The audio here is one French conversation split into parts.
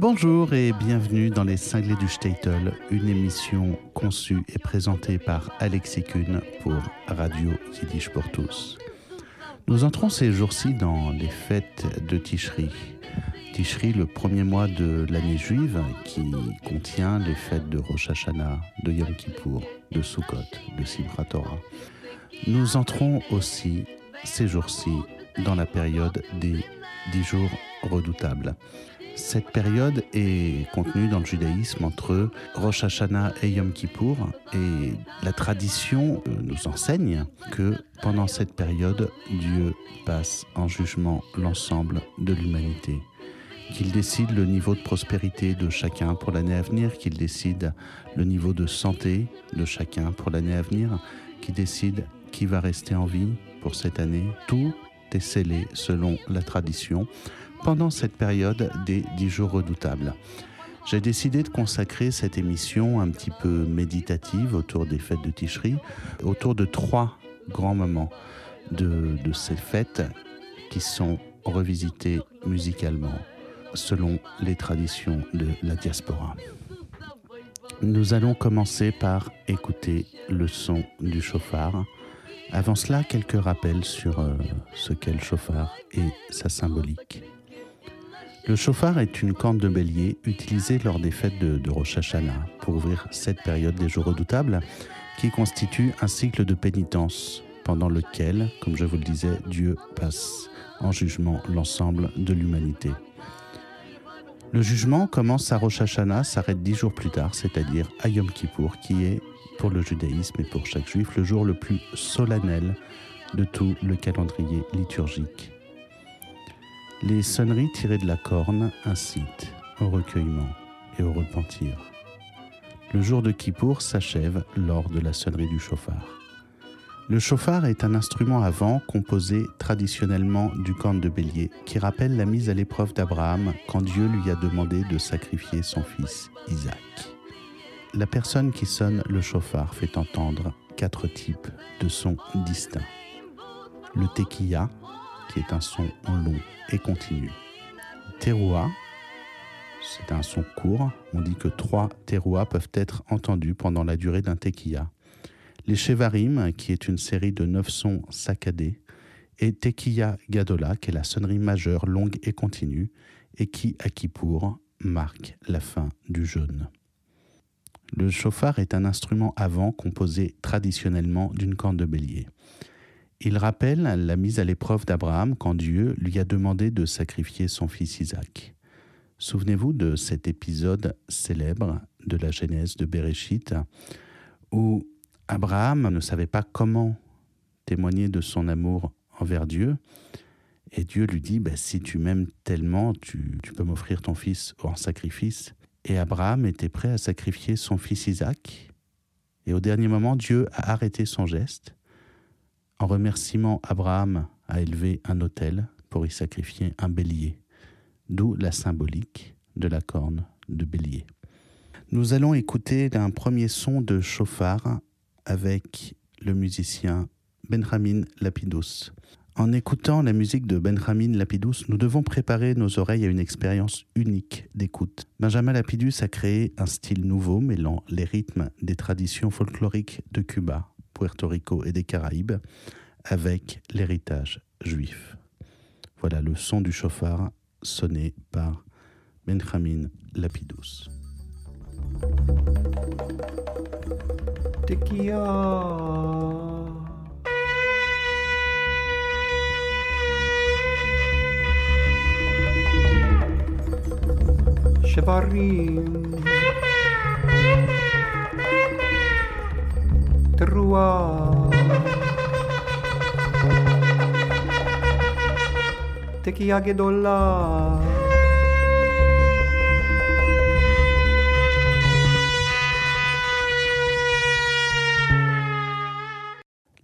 Bonjour et bienvenue dans Les Cinglés du Statel, une émission conçue et présentée par Alexis Kuhn pour Radio Yiddish pour tous. Nous entrons ces jours-ci dans les fêtes de Tishri. Tishri, le premier mois de l'année juive qui contient les fêtes de Rosh Hashanah, de Yom Kippour, de Sukkot, de Simchat Torah. Nous entrons aussi ces jours-ci dans la période des dix jours redoutables. Cette période est contenue dans le judaïsme entre Rosh Hashanah et Yom Kippour et la tradition euh, nous enseigne que pendant cette période, Dieu passe en jugement l'ensemble de l'humanité qu'il décide le niveau de prospérité de chacun pour l'année à venir, qu'il décide le niveau de santé de chacun pour l'année à venir, qu'il décide qui va rester en vie pour cette année. Tout est scellé selon la tradition pendant cette période des dix jours redoutables. J'ai décidé de consacrer cette émission un petit peu méditative autour des fêtes de Ticherie, autour de trois grands moments de, de ces fêtes qui sont revisitées musicalement selon les traditions de la diaspora. Nous allons commencer par écouter le son du chauffard. Avant cela, quelques rappels sur euh, ce qu'est le chauffard et sa symbolique. Le chauffard est une corne de bélier utilisée lors des fêtes de, Rosh Hashanah pour ouvrir cette période des jours redoutables qui constitue un cycle de pénitence pendant lequel, comme je vous le disais, Dieu passe en jugement l'ensemble de l'humanité. Le jugement commence à Rosh Hashanah, s'arrête dix jours plus tard, c'est-à-dire à Yom Kippour, qui est, pour le judaïsme et pour chaque juif, le jour le plus solennel de tout le calendrier liturgique. Les sonneries tirées de la corne incitent au recueillement et au repentir. Le jour de Kippour s'achève lors de la sonnerie du chauffard. Le chauffard est un instrument à vent composé traditionnellement du corne de bélier qui rappelle la mise à l'épreuve d'Abraham quand Dieu lui a demandé de sacrifier son fils Isaac. La personne qui sonne le chauffard fait entendre quatre types de sons distincts. Le tequilla, qui est un son long et continu. Teroua, c'est un son court. On dit que trois terouas peuvent être entendus pendant la durée d'un tequilla les Chevarim, qui est une série de neuf sons saccadés, et Tekiya Gadola, qui est la sonnerie majeure longue et continue, et qui, à Kippour, marque la fin du jeûne. Le chauffard est un instrument avant composé traditionnellement d'une corne de bélier. Il rappelle la mise à l'épreuve d'Abraham quand Dieu lui a demandé de sacrifier son fils Isaac. Souvenez-vous de cet épisode célèbre de la Genèse de Bereshit où Abraham ne savait pas comment témoigner de son amour envers Dieu. Et Dieu lui dit, bah, si tu m'aimes tellement, tu, tu peux m'offrir ton fils en sacrifice. Et Abraham était prêt à sacrifier son fils Isaac. Et au dernier moment, Dieu a arrêté son geste. En remerciement, Abraham a élevé un autel pour y sacrifier un bélier, d'où la symbolique de la corne de bélier. Nous allons écouter un premier son de chauffard avec le musicien Benjamin Lapidus. En écoutant la musique de Benjamin Lapidus, nous devons préparer nos oreilles à une expérience unique d'écoute. Benjamin Lapidus a créé un style nouveau mêlant les rythmes des traditions folkloriques de Cuba, Puerto Rico et des Caraïbes avec l'héritage juif. Voilà le son du chauffard sonné par Benjamin Lapidus. tequila.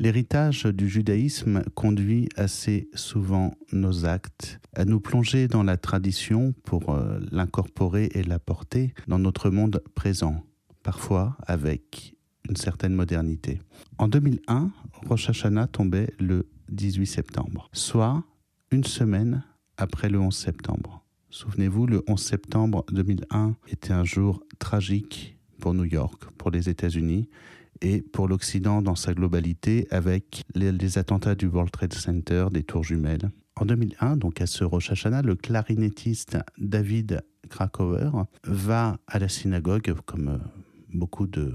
L'héritage du judaïsme conduit assez souvent nos actes à nous plonger dans la tradition pour euh, l'incorporer et l'apporter dans notre monde présent, parfois avec une certaine modernité. En 2001, Rosh Hashanah tombait le 18 septembre, soit une semaine après le 11 septembre, Souvenez-vous, le 11 septembre 2001 était un jour tragique pour New York, pour les États-Unis et pour l'Occident dans sa globalité avec les, attentats du World Trade Center, des tours jumelles. En 2001, donc à ce Rosh Hashanah, le clarinettiste David Krakower va à la synagogue, comme euh, beaucoup de,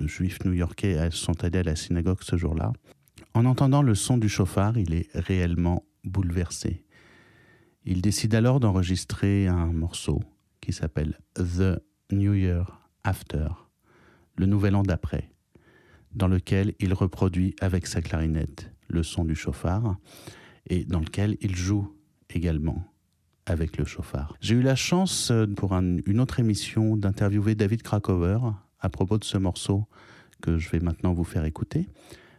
juifs new-yorkais sont allés à la synagogue ce jour-là. En entendant le son du chauffard, il est réellement bouleversé. Il décide alors d'enregistrer un morceau qui s'appelle The New Year After, le nouvel an d'après, dans lequel il reproduit avec sa clarinette le son du chauffard et dans lequel il joue également avec le chauffard. J'ai eu la chance euh, pour une autre émission d'interviewer David Krakower à propos de ce morceau que je vais maintenant vous faire écouter.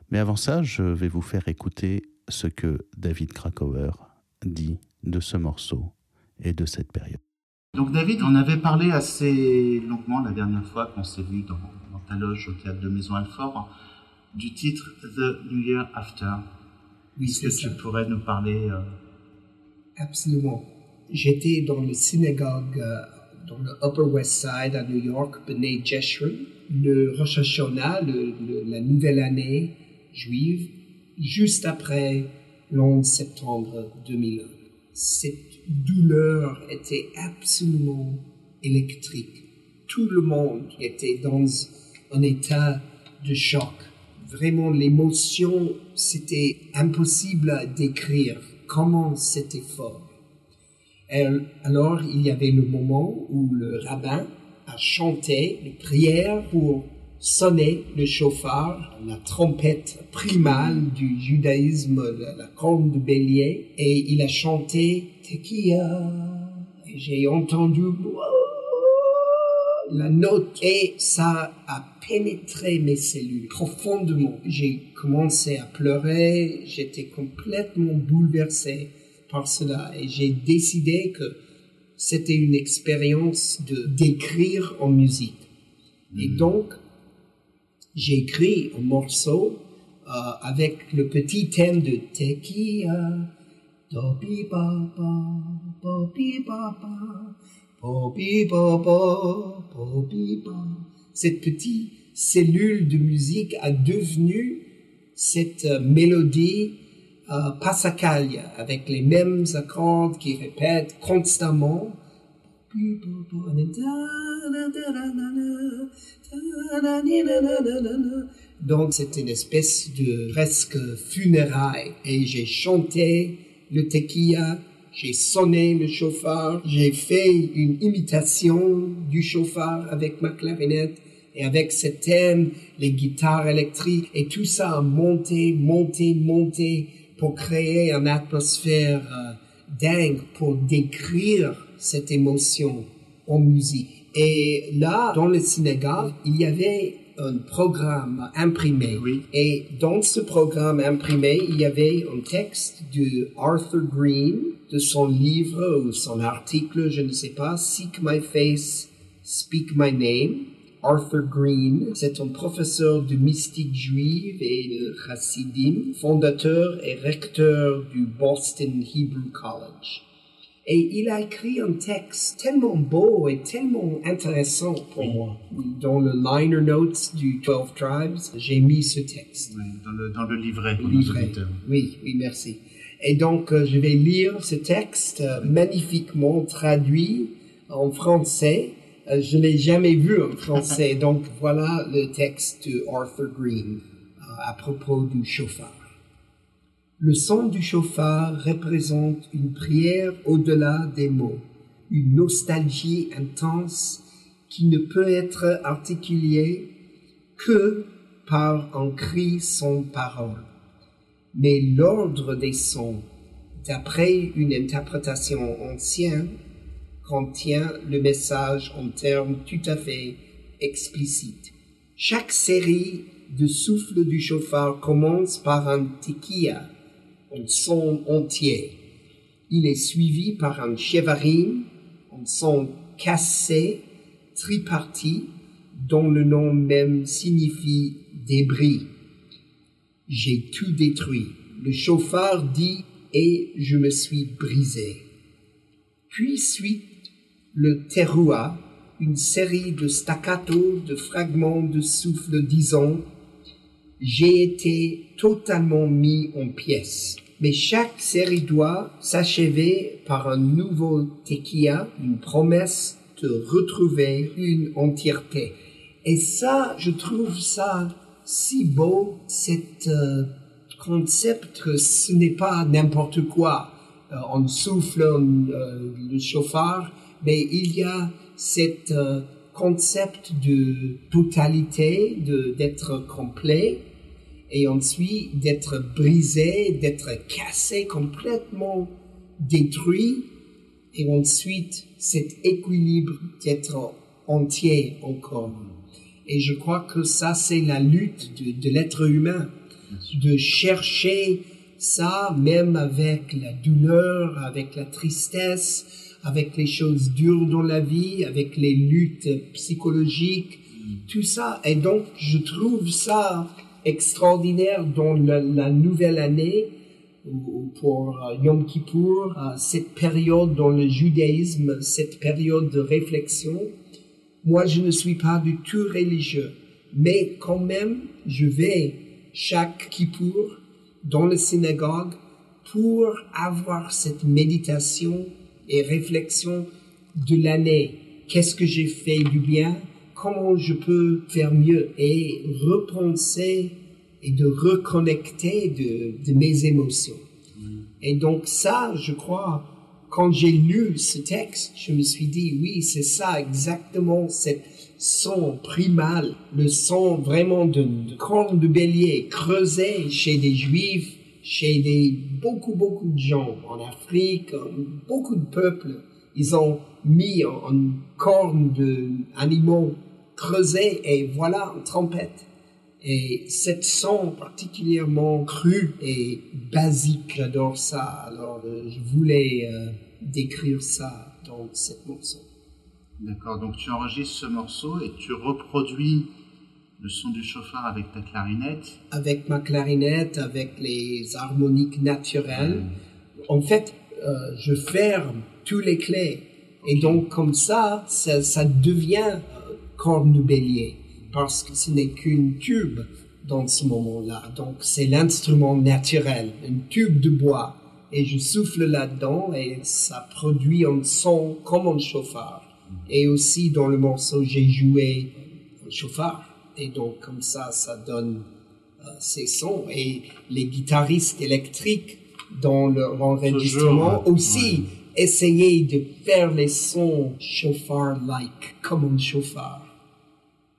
Mais avant ça, je vais vous faire écouter ce que David Krakower dit de ce morceau et de cette période. Donc David, on avait parlé assez longuement la dernière fois qu'on s'est vu dans, ta loge au théâtre de Maison Alfort du titre The New Year After. Est-ce que tu pourrais nous parler euh, Absolument. J'étais dans le synagogue euh, dans le Upper West Side à New York, B'nai Jeshurun, le Rosh Hashanah, la nouvelle année juive, juste après le septembre 2001. Cette douleur était absolument électrique. Tout le monde était dans un état de choc. Vraiment, l'émotion, c'était impossible à décrire comment c'était fort. Alors, il y avait le moment où le rabbin a chanté les prières pour sonner le chauffard, la trompette primale du judaïsme, la, corne de bélier, et il a chanté Tekia. Et j'ai entendu la note et ça a pénétré mes cellules profondément. J'ai commencé à pleurer, j'étais complètement bouleversé par cela et j'ai décidé que c'était une expérience de d'écrire en musique. Et hmm. donc, j'ai écrit un morceau euh, avec le petit thème de Tequila. Dopi papa, popi papa, popi papa, popi papa. Cette petite cellule de musique a devenu cette euh, mélodie euh, passacaglia avec les mêmes accords qui répètent constamment. Donc c'est une espèce de presque funérailles et j'ai chanté le tequila, j'ai sonné le chauffard, j'ai fait une imitation du chauffard avec ma clarinette et avec ce thème, les guitares électriques. Et tout ça a monté, monté, monté pour créer une atmosphère euh, dingue pour décrire cette émotion en musique. Et là, dans le synagogue, il y avait un programme imprimé. Et dans ce programme imprimé, il y avait un texte de Arthur Green, de son livre ou son article, je ne sais pas, Seek My Face, Speak My Name. Arthur Green, c'est un professeur de mystique juive et de chassidim, fondateur et recteur du Boston Hebrew College. Et il a écrit un texte tellement beau et tellement intéressant pour moi. Dans le liner notes du 12 Tribes, j'ai mis ce texte. Oui, dans, le, dans le livret. livret. Oui, oui, merci. Et donc, euh, je vais lire ce texte euh, magnifiquement traduit en français. Euh, je l'ai jamais vu en français, donc voilà le texte de Arthur Green à propos du chauffard. Le son du chauffard représente une prière au-delà des mots, une nostalgie intense qui ne peut être articulée que par un cri sans parole. Mais l'ordre des sons, d'après une interprétation ancienne, contient le message en termes tout à fait explicites. Chaque série de souffles du chauffard commence par un tequila, en son entier. Il est suivi par un chevarim en son cassé tripartite dont le nom même signifie débris. J'ai tout détruit. Le chauffard dit et je me suis brisé. Puis suit le terroir, une série de staccato, de fragments de souffle disons, j'ai été totalement mis en pièces. Mais chaque série doit s'achever par un nouveau tequila, une promesse de retrouver une entièreté. Et ça, je trouve ça si beau, cet euh, concept que ce n'est pas n'importe quoi. Euh, on souffle euh, le chauffard, mais il y a cet euh, concept de totalité, de d'être complet, et ensuite d'être brisé, d'être cassé, complètement détruit, et ensuite cet équilibre d'être entier encore. Et je crois que ça, c'est la lutte de, de l'être humain, de chercher ça même avec la douleur, avec la tristesse, avec les choses dures dans la vie, avec les luttes psychologiques, tout ça. Et donc, je trouve ça extraordinaire dans la, la nouvelle année ou pour euh, Yom Kippour, euh, cette période dans le judaïsme, cette période de réflexion. Moi, je ne suis pas du tout religieux, mais quand même, je vais chaque Kippour dans la synagogue pour avoir cette méditation et réflexion de l'année. Qu'est-ce que j'ai fait du bien? Comment je peux faire mieux? Et repenser et de reconnecter de, de mes émotions. Et donc ça, je crois, quand j'ai lu ce texte, je me suis dit, oui, c'est ça exactement, cette son primal, le son vraiment de, de corne de bélier creusé chez des juifs, chez beaucoup, beaucoup de gens en Afrique, beaucoup de peuples, ils ont mis en corne d'animaux creusés et voilà, en trompette. Et cette son particulièrement cru et basique, j'adore ça. Alors, euh, je voulais euh, décrire ça dans cette morceau. D'accord, donc tu enregistres ce morceau et tu reproduis le son du chauffard avec ta clarinette. Avec ma clarinette, avec les harmoniques naturelles. En fait, euh, je ferme tous les clés. Et donc, comme ça, ça, ça devient euh, corne de bélier. Parce que ce n'est qu'une tube dans ce moment-là. Donc, c'est l'instrument naturel, une tube de bois. Et je souffle là-dedans et ça produit un son comme un chauffard. Et aussi, dans le morceau, j'ai joué un chauffard. Et donc, comme ça, ça donne euh, ces sons. Et les guitaristes électriques, dans leur enregistrement, Toujours, ouais. aussi essayaient de faire les sons chauffard-like, comme un chauffard.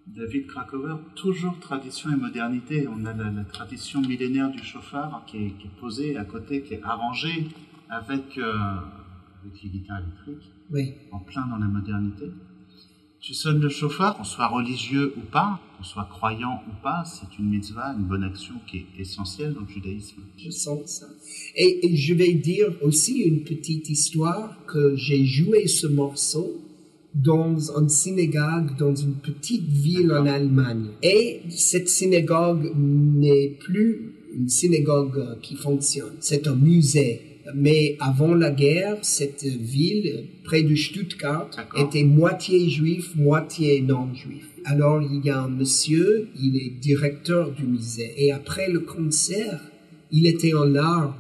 David Krakower, toujours tradition et modernité. On a la, la tradition millénaire du chauffard qui est, qui est posée à côté, qui est arrangée avec, euh, avec les guitares électriques, Oui. en plein dans la modernité. Tu sonnes le chauffard, qu'on soit religieux ou pas, qu'on soit croyant ou pas, c'est une mitzvah, une bonne action qui est essentielle dans le judaïsme. Je sens ça. Et, et je vais dire aussi une petite histoire que j'ai joué ce morceau dans une synagogue dans une petite ville en Allemagne. Et cette synagogue n'est plus une synagogue qui fonctionne. C'est un musée. Mais avant la guerre, cette ville, près de Stuttgart, était moitié juif, moitié non-juif. Alors, il y a un monsieur, il est directeur du musée. Et après le concert, il était en larmes.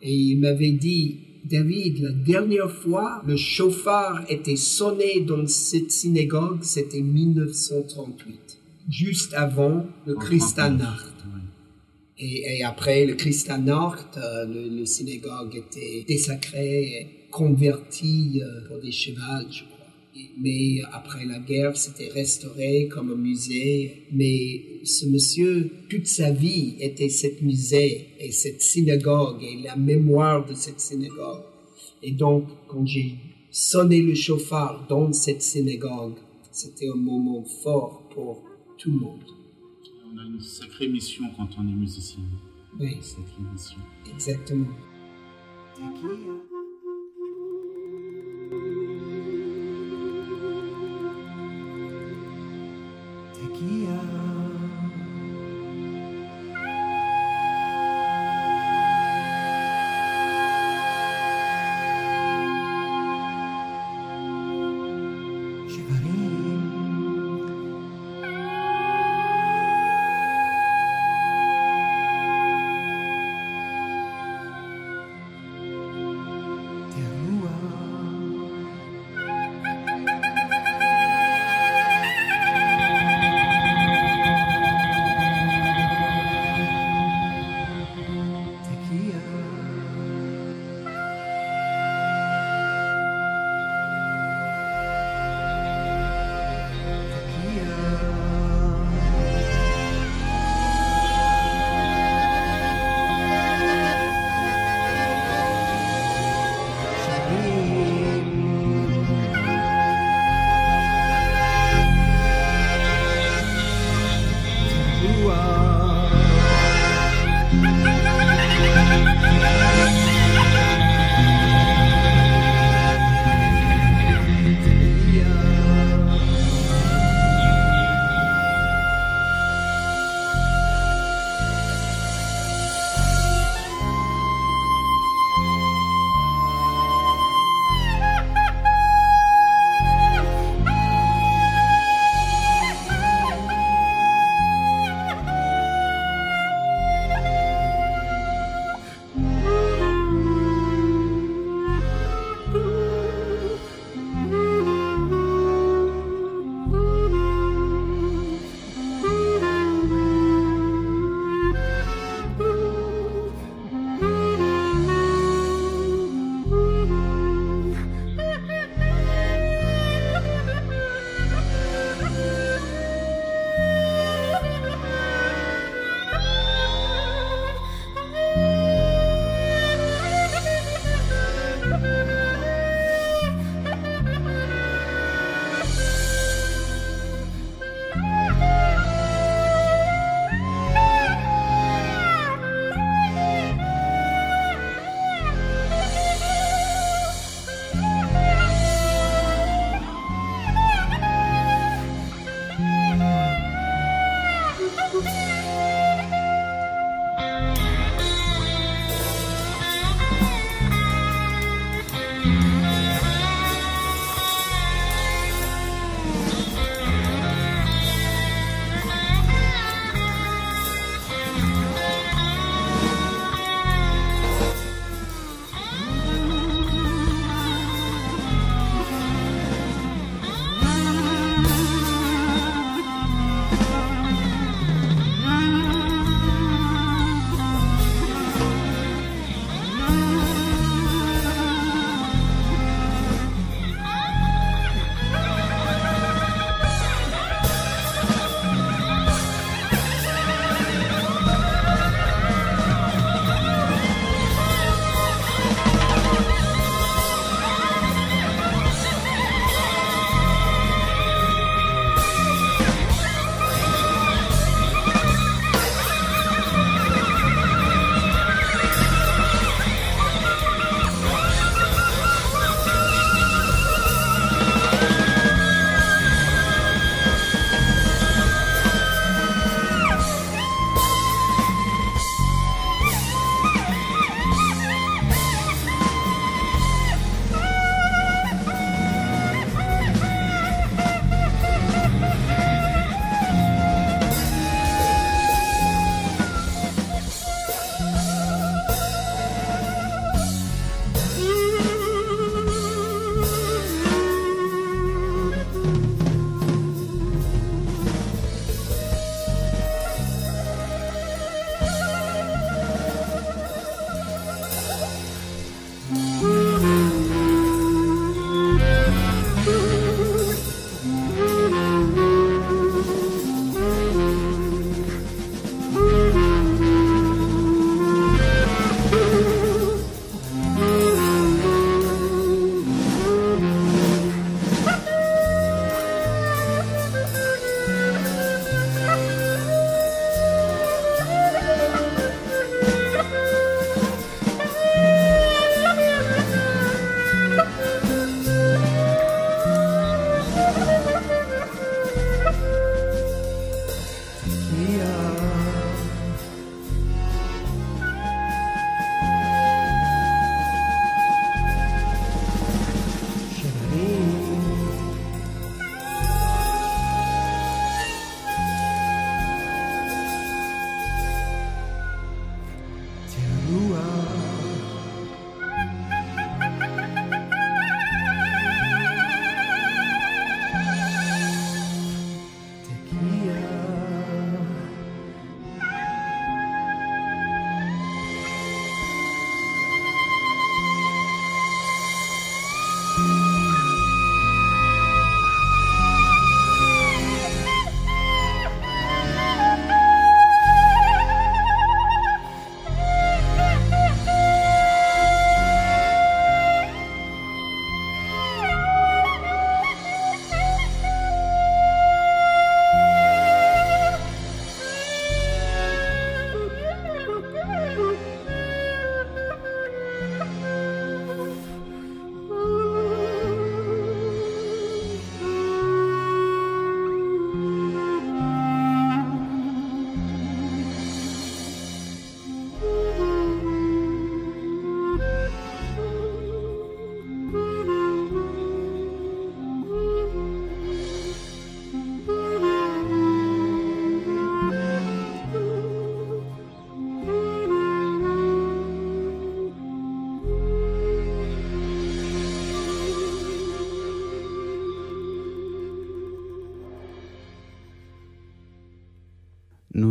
Et il m'avait dit, David, la dernière fois, le chauffard était sonné dans cette synagogue, c'était 1938, juste avant le Kristallnacht. Et, après le Kristallnacht, euh, le, synagogue était désacré, et converti euh, pour des chevals, je crois. Mais après la guerre, c'était restauré comme un musée. Mais ce monsieur, toute sa vie était cette musée et cette synagogue et la mémoire de cette synagogue. Et donc, quand j'ai sonné le chauffard dans cette synagogue, c'était un moment fort pour tout le monde. On a une sacrée mission quand on est musicien. Oui, Une sacrée mission. exactement.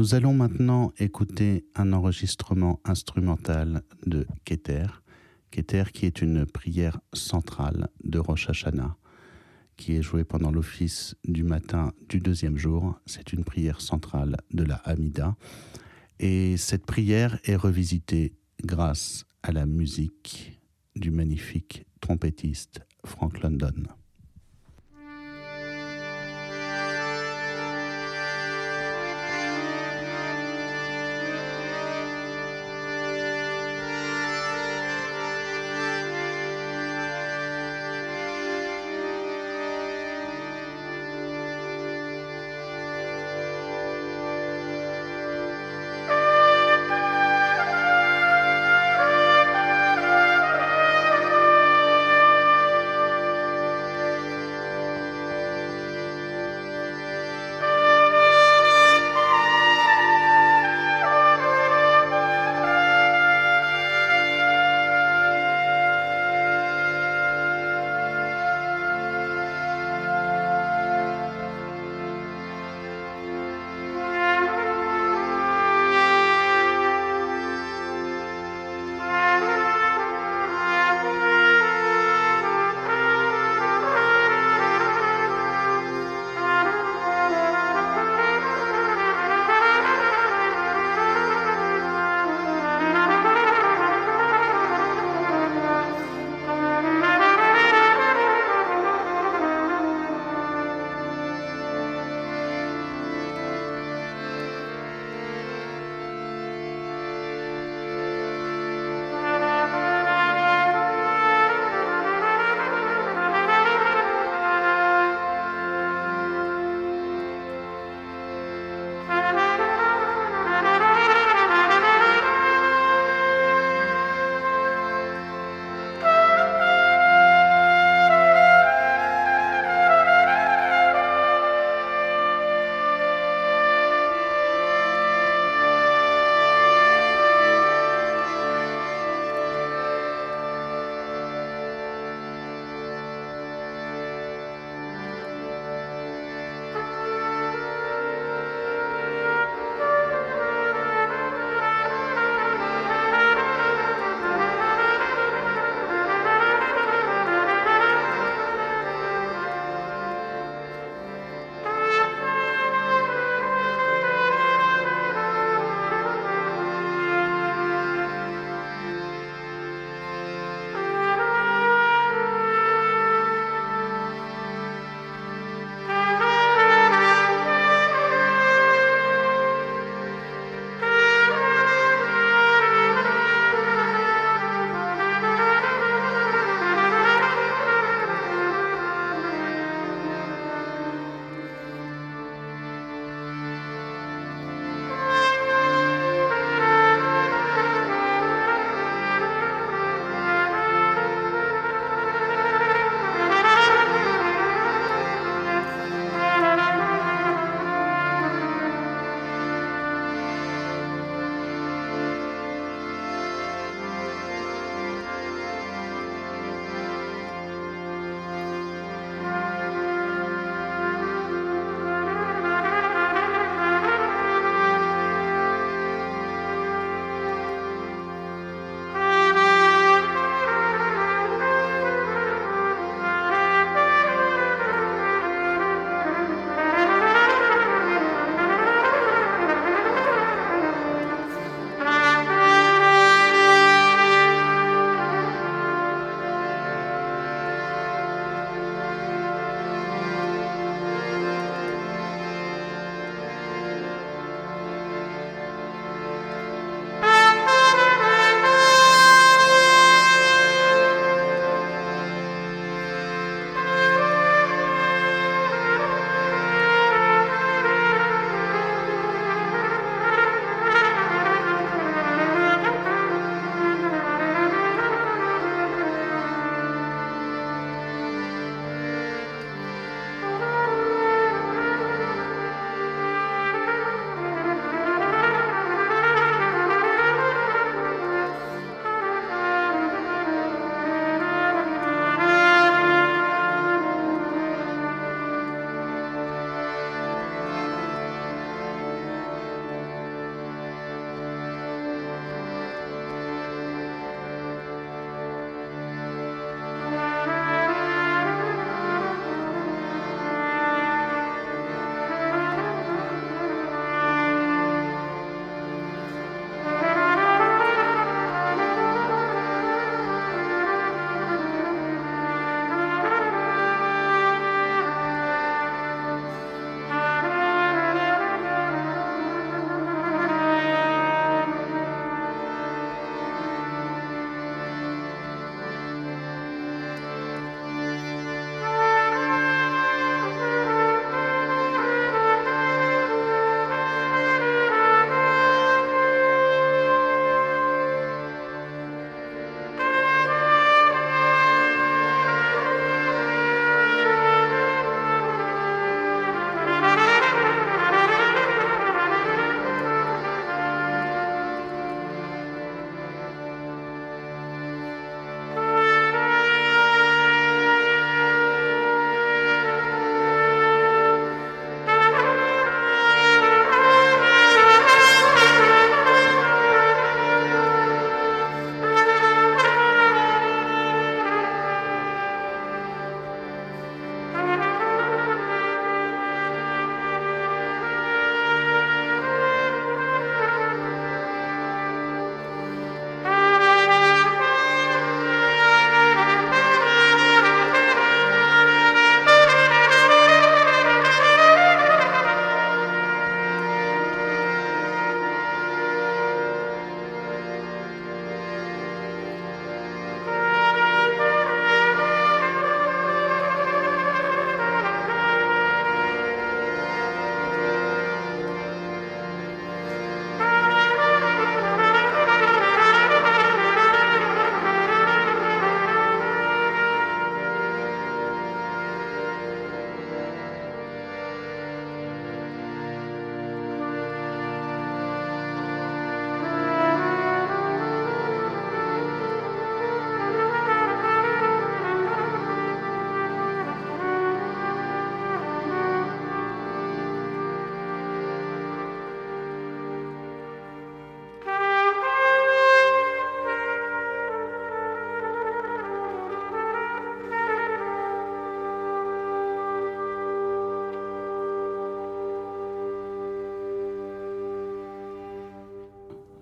Nous allons maintenant écouter un enregistrement instrumental de Keter. Keter qui est une prière centrale de Rosh Hashanah qui est jouée pendant l'office du matin du deuxième jour. C'est une prière centrale de la Hamida. Et cette prière est revisitée grâce à la musique du magnifique trompettiste Frank London.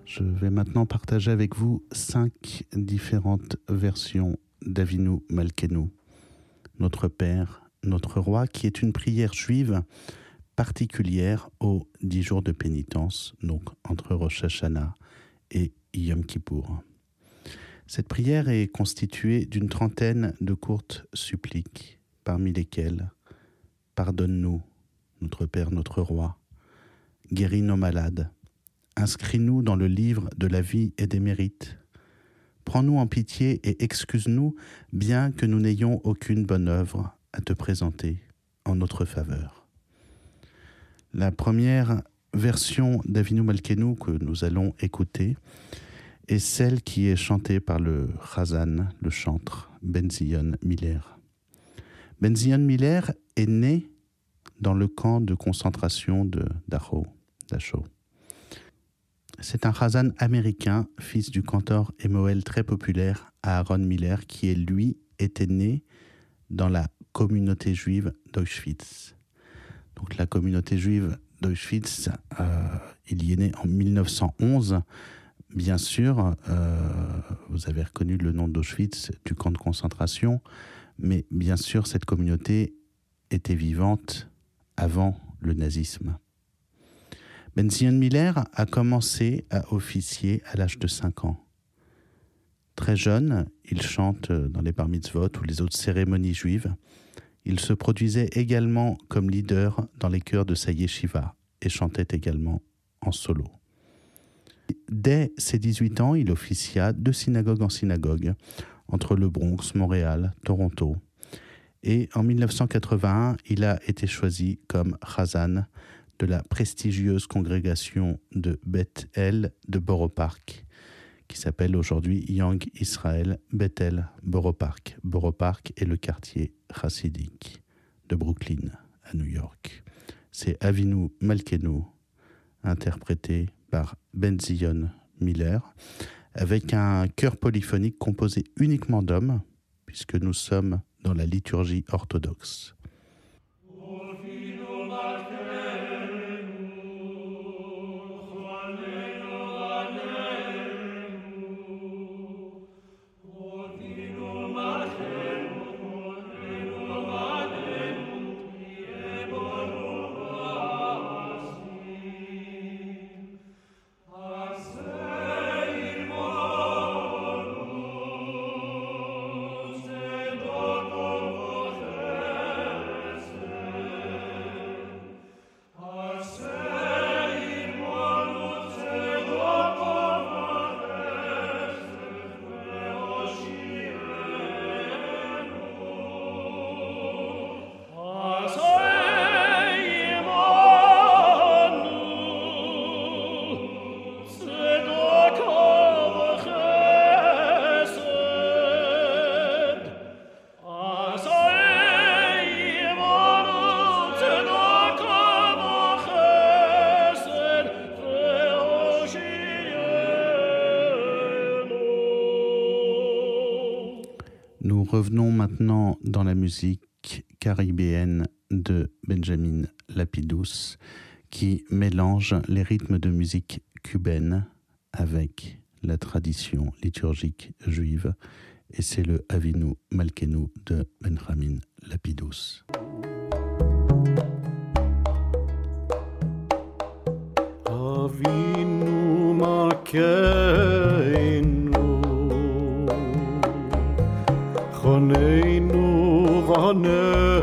Je vais maintenant partager avec vous cinq différentes versions d'Avinu Malkenu, notre Père, notre Roi, qui est une prière juive particulière aux dix jours de pénitence, donc entre Rosh Hashanah et Yom Kippour. Cette prière est constituée d'une trentaine de courtes suppliques, parmi lesquelles Pardonne-nous, notre Père, notre Roi, guéris nos malades, inscris-nous dans le livre de la vie et des mérites, prends-nous en pitié et excuse-nous, bien que nous n'ayons aucune bonne œuvre à te présenter en notre faveur. La première version d'Avinu Malkenu que nous allons écouter et celle qui est chantée par le Chazan, le chantre Benzion Miller. Benzion Miller est né dans le camp de concentration de. Dachau. C'est un Chazan américain, fils du cantor et très populaire Aaron Miller, qui est lui était né dans la communauté juive d'Auschwitz. Donc la communauté juive d'Auschwitz, euh, il y est né en 1911 bien sûr, euh, vous avez reconnu le nom d'Auschwitz, du camp de concentration, mais bien sûr, cette communauté était vivante avant le nazisme. Benzion Miller a commencé à officier à l'âge de 5 ans. Très jeune, il chante dans les bar mitzvot ou les autres cérémonies juives. Il se produisait également comme leader dans les chœurs de sa yeshiva et chantait également en solo. Dès ses 18 ans, il officia de synagogue en synagogue entre le Bronx, Montréal, Toronto. Et en 1981, il a été choisi comme Chazan de la prestigieuse congrégation de Beth El de Borough Park, qui s'appelle aujourd'hui Young Israel Bethel Borough Park. Borough Park est le quartier chassidique de Brooklyn, à New York. C'est Avinu Malkenu, interprété par Benzion Miller, avec un chœur polyphonique composé uniquement d'hommes, puisque nous sommes dans la liturgie orthodoxe. Revenons maintenant dans la musique caribéenne de Benjamin Lapidus, qui mélange les rythmes de musique cubaine avec la tradition liturgique juive, et c'est le Avinu Malkenu de Benjamin Lapidus. חוננו ועננו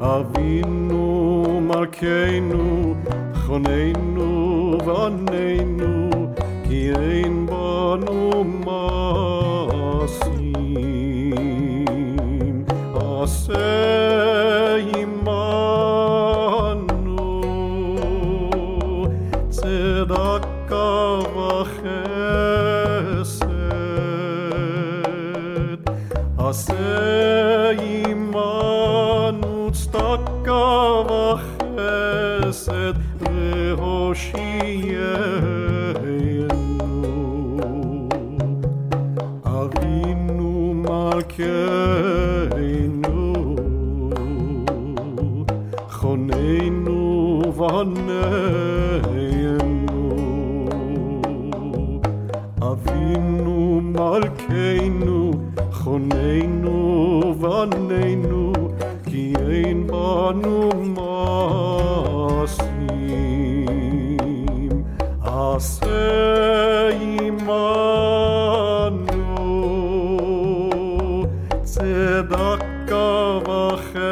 אבינו מלכנו חוננו ועננו Wagen.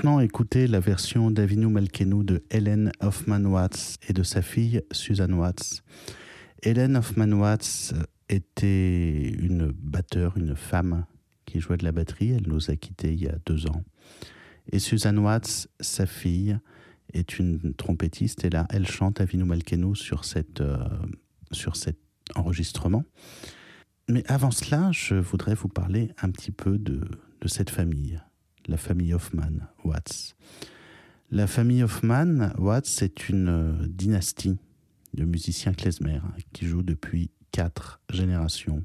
Maintenant écouter la version d'Avinu Malkenu de Helen Hoffman Watts et de sa fille Suzanne Watts. Helen Hoffman Watts était une batteur, une femme qui jouait de la batterie. Elle nous a quittés il y a deux ans. Et Suzanne Watts, sa fille, est une trompettiste et là, elle chante Avinu cette, euh, sur cet enregistrement. Mais avant cela, je voudrais vous parler un petit peu de cette famille, la famille Hoffman Watts. La famille Hoffman Watts, c'est une euh, dynastie de musiciens klezmer hein, qui jouent depuis quatre générations.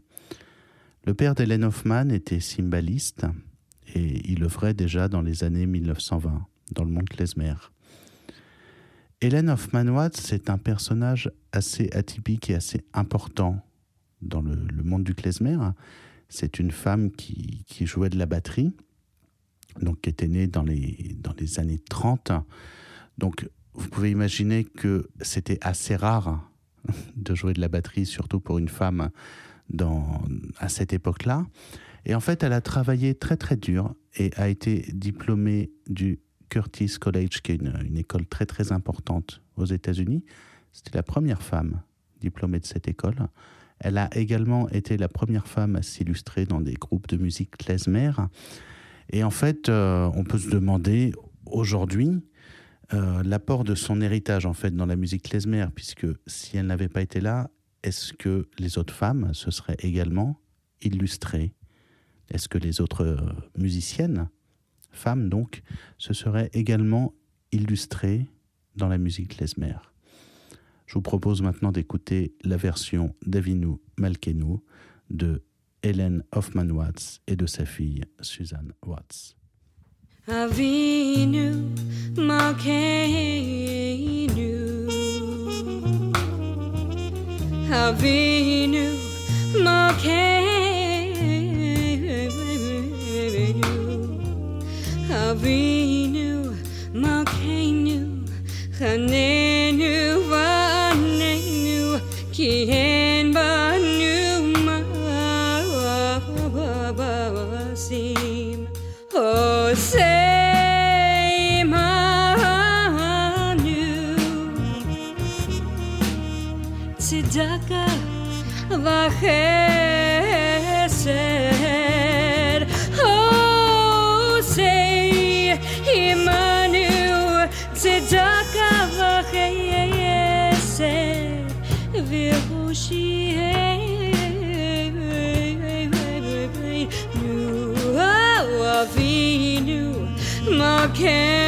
Le père d'Hélène Hoffman était cymbaliste et il œuvrait déjà dans les années 1920 dans le monde klezmer. Hélène Hoffman Watts, c'est un personnage assez atypique et assez important dans le, monde du klezmer. C'est une femme qui jouait de la batterie, donc qui était née dans les, dans les années 30. Donc vous pouvez imaginer que c'était assez rare de jouer de la batterie, surtout pour une femme à cette époque-là. Et en fait, elle a travaillé très très dur et a été diplômée du Curtis College, qui est une, une école très très importante aux États-Unis. C'était la première femme diplômée de cette école. Elle a également été la première femme à s'illustrer dans des groupes de musique klezmer. Et en fait, euh, on peut se demander aujourd'hui euh, l'apport de son héritage en fait dans la musique klezmer, puisque si elle n'avait pas été là, est-ce que les autres femmes se seraient également illustrées? Est-ce que les autres euh, musiciennes, femmes donc, se seraient également illustrées dans la musique klezmer? Je vous propose maintenant d'écouter la version d'Avinu Malkenou de Hélène Hoffman-Watts et de sa fille Suzanne Watts. can.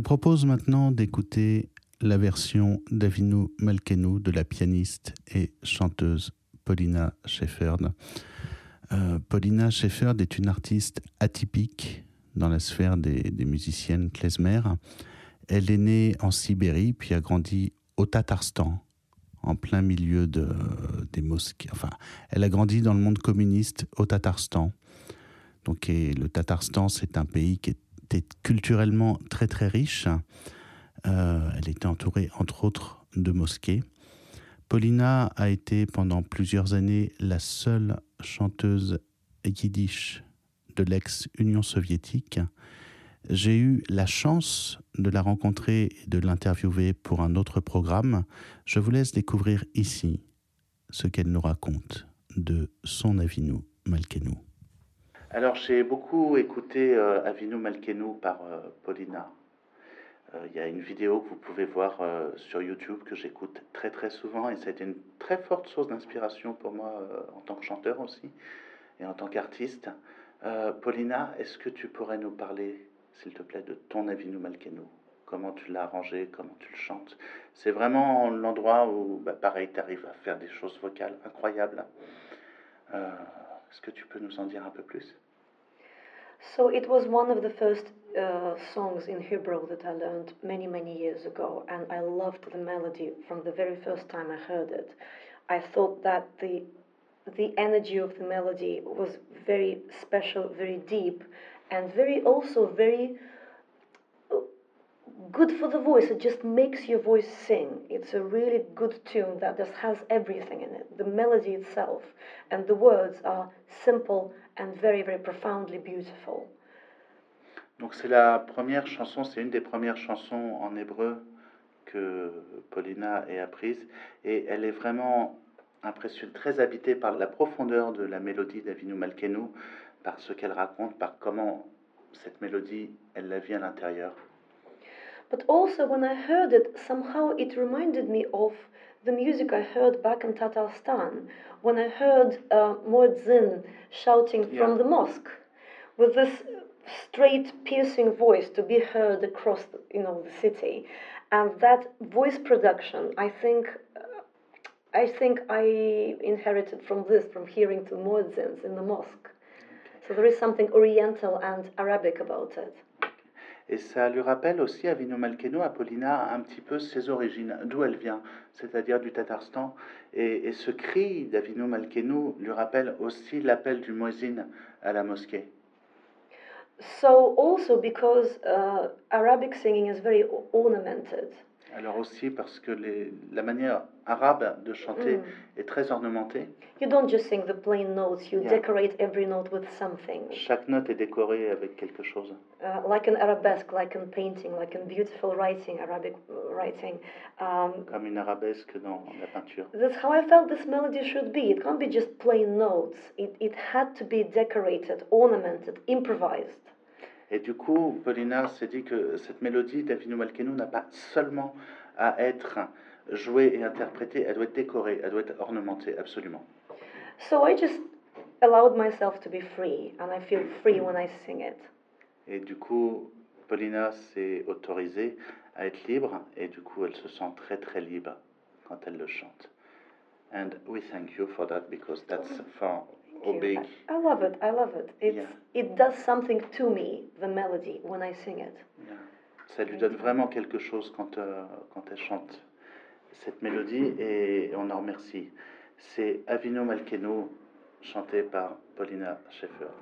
Vous propose maintenant d'écouter la version d'Avinu Malkenou de la pianiste et chanteuse Paulina Shefferd. Euh, Paulina Shefferd est une artiste atypique dans la sphère des, musiciennes klezmer. Elle est née en Sibérie puis a grandi au Tatarstan, en plein milieu de, des mosquées. Enfin, elle a grandi dans le monde communiste au Tatarstan. Donc, le Tatarstan, c'est un pays qui était culturellement très très riche. Euh, elle était entourée, entre autres, de mosquées. Paulina a été pendant plusieurs années la seule chanteuse yiddish de l'ex-Union soviétique. J'ai eu la chance de la rencontrer et de l'interviewer pour un autre programme. Je vous laisse découvrir ici ce qu'elle nous raconte de son Avinu Malkenou. Alors j'ai beaucoup écouté euh, Malkenou par euh, Paulina. Euh, Il y a une vidéo que vous pouvez voir euh, sur YouTube que j'écoute très très souvent et ça a été une très forte source d'inspiration pour moi euh, en tant que chanteur aussi et en tant qu'artiste. Paulina, est-ce que tu pourrais nous parler, s'il te plaît, de ton Avinu Malkenou Comment tu l'as arrangé, comment tu le chantes? C'est vraiment l'endroit où, bah, pareil, tu arrives à faire des choses vocales incroyables. Est-ce que tu peux nous en dire un peu plus So it was one of the first uh, songs in Hebrew that I learned many, many years ago, and I loved the melody from the very first time I heard it. I thought that the the energy of the melody was very special, very deep, and very also very good for the voice. It just makes your voice sing. It's a really good tune that just has everything in it. The melody itself and the words are simple and very, very profoundly beautiful. Donc c'est la première chanson, c'est une des premières chansons en hébreu que Paulina ait apprise et elle est vraiment impressionnante, très habitée par la profondeur de la mélodie d'Avinu Malkenu, par ce qu'elle raconte, par comment cette mélodie, elle la vit à l'intérieur. But also, when I heard it, somehow it reminded me of the music I heard back in Tatarstan when I heard uh, Muezzin shouting Yeah. from the mosque with this straight, piercing voice to be heard across, the, you know, the city, and that voice production, I think. uh, I think I inherited from this, from hearing the muezzins in the mosque. So there is something Oriental and Arabic about it. Et ça lui rappelle aussi à à Paulina, un petit peu ses origines, d'où elle vient, c'est-à-dire du Tatarstan. Et, et ce cri d'Avinu Malkeno lui rappelle aussi l'appel du muezzin à la mosquée. So also because uh, Arabic singing is very ornamented. Alors aussi parce que les- la manière arabe de chanter Mm. est très ornementée. You don't just sing the plain notes, you Yeah. decorate every note with something. Chaque note est décorée avec quelque chose. Uh, like an arabesque, like in painting, like in beautiful writing, Arabic uh, writing. Um, comme une arabesque dans la peinture. that's how I felt this melody should be. It can't be just plain notes. It, it had to be decorated, ornamented, improvised. Et du coup, Paulina s'est dit que cette mélodie d'Avinu Malkenu n'a pas seulement à être jouée et interprétée, elle doit être décorée, elle doit être ornementée, absolument. So I just allowed myself to be free, and I feel free when I sing it. Et du coup, Paulina s'est autorisée à être libre, et du coup, elle se sent très très libre quand elle le chante. And we thank you for that because that's for Big. I, I love it. I love it. It's, Yeah. It does something to me, the melody, when I sing it. Yeah. Ça lui donne vraiment quelque chose quand, euh, quand elle chante cette mélodie et on en remercie. C'est Avino Malkeno, chanté par Paulina Sheffert.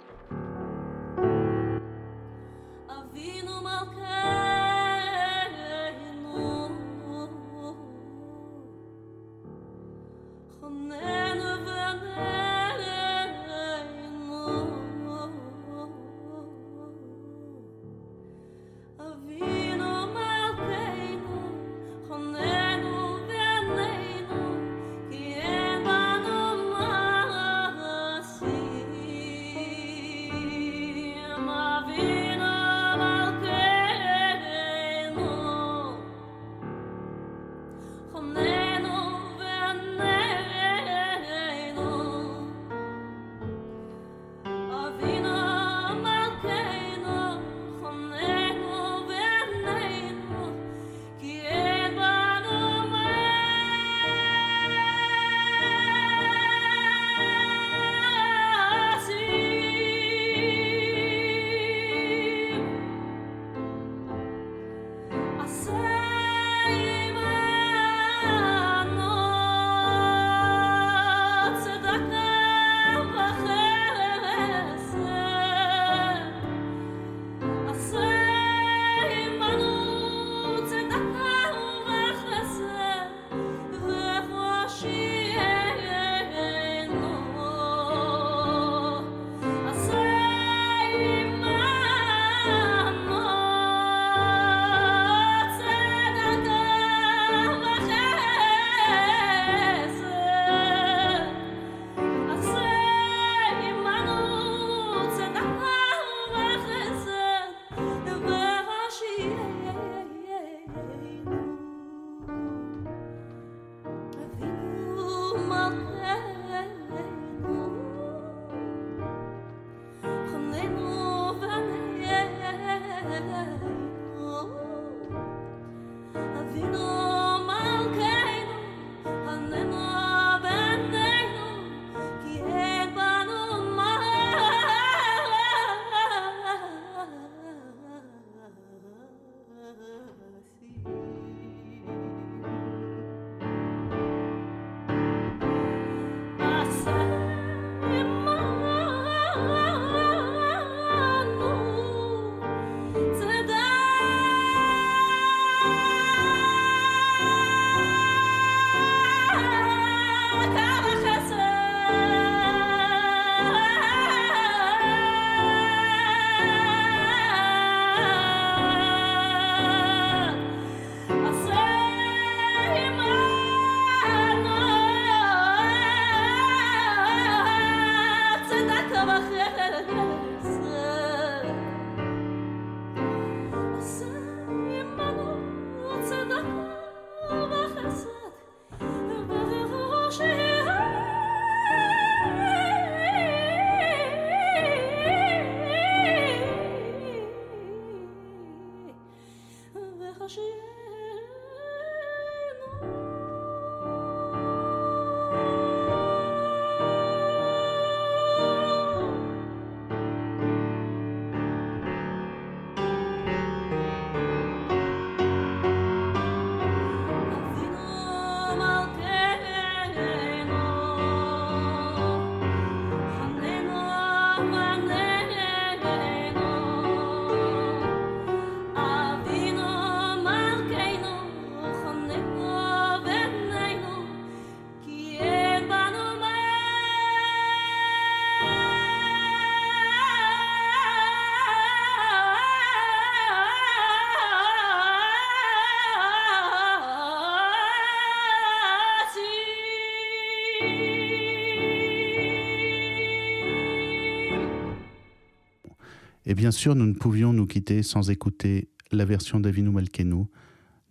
Bien sûr, nous ne pouvions nous quitter sans écouter la version d'Avinu Malkenu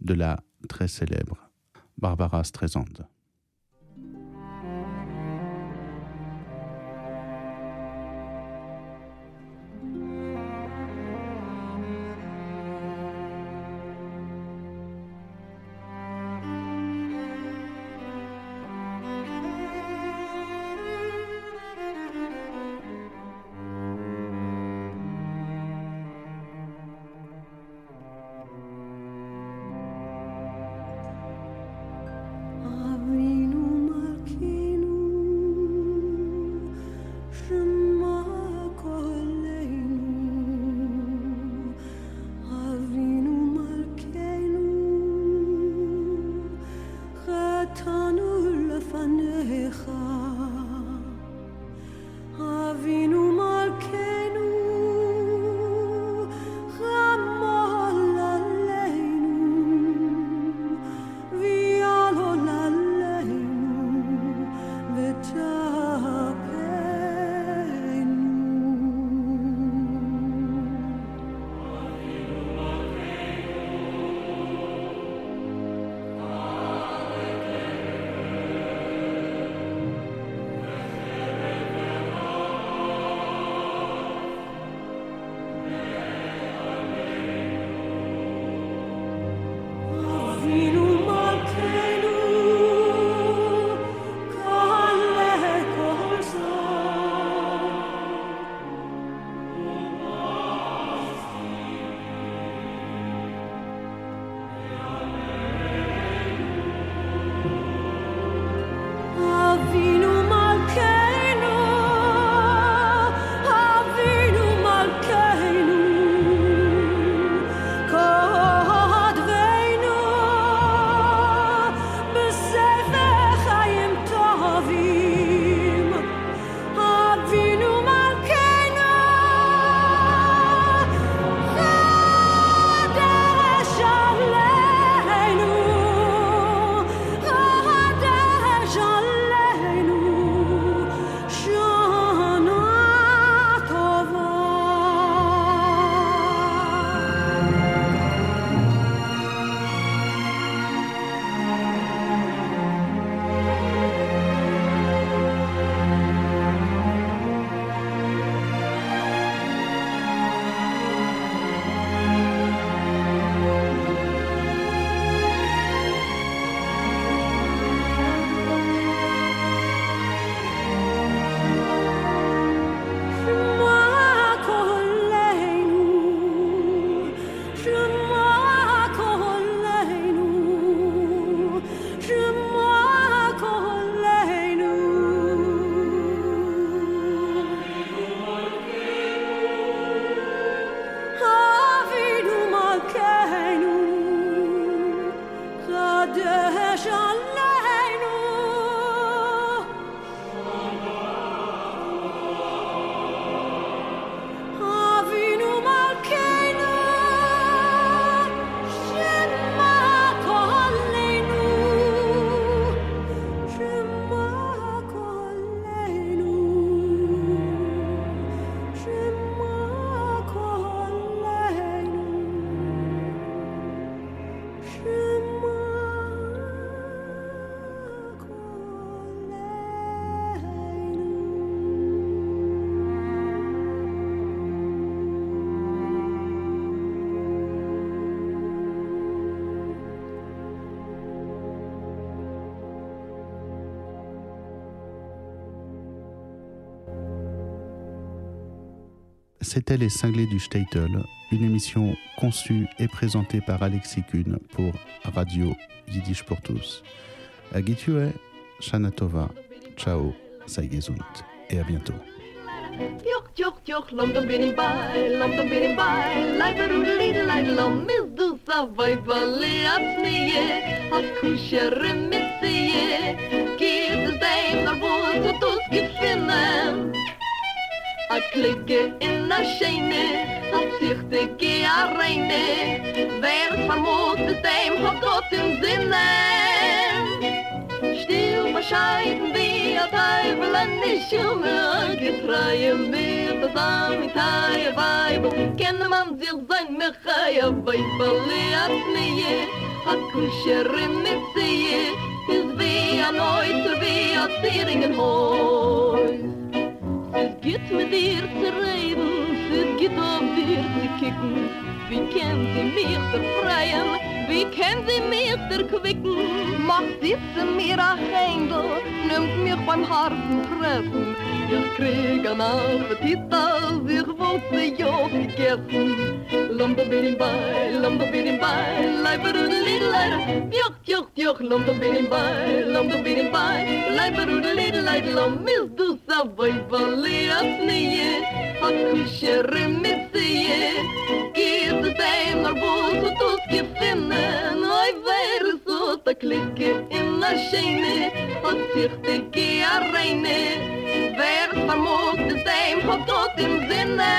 de la très célèbre Barbara Streisand. C'était Les Cinglés du Statel, une émission conçue et présentée par Alexis Kuhn pour Radio Yiddish pour tous. Agitue, Shana Tova, ciao, sei gesund et à bientôt. A klikke in a scheine, a zichtige a reine, wer vermut bis dem hat Gott im Sinne. Stil bescheiden wie a Teufel an die Schumme, getreue mit das Amitei bei Weibel, kenne man sich sein Mechaya Weibel, Leatnie, hat Kushere mit sie, is wie ein Neuter, wie ein Zieringenhäus. Es geht mit dir zu reden, es geht auf dir zu kicken. Wie kennt sie mich befreien, wie kennt sie mich erquicken? Macht sitze mir a Händel, nimmt mich beim harten Fressen. Jag kreeg en appetit als ik volgde jou gegessen. Lomberbiddingbaai, lomberbiddingbaai, lijper een lidleider. Joch, joch, joch, lomberbiddingbaai, lomberbiddingbaai, lijper een lidleider. Lomis dus avoi verleert nije, hat kuschere mitsie. Geef de tijd naar boven tot je vinden, oi verre zo te klikken in de scheine, Hat zich de keer reinen. tot im Sinne.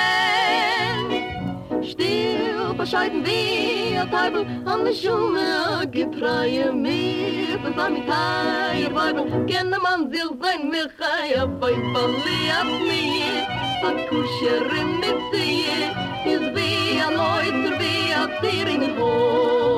Still bescheiden wir, Teufel, an der Schumme, gepreie mir, von seinem Teier, Weibel, kenne man sich sein, mir heia, bei verliert mir, a Kuscherin mit sie, ist wie ein Neuzer, wie ein Zier in den Hohen.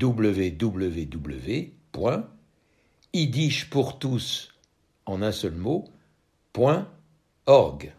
www.yiddishpourtous en un seul mot, org.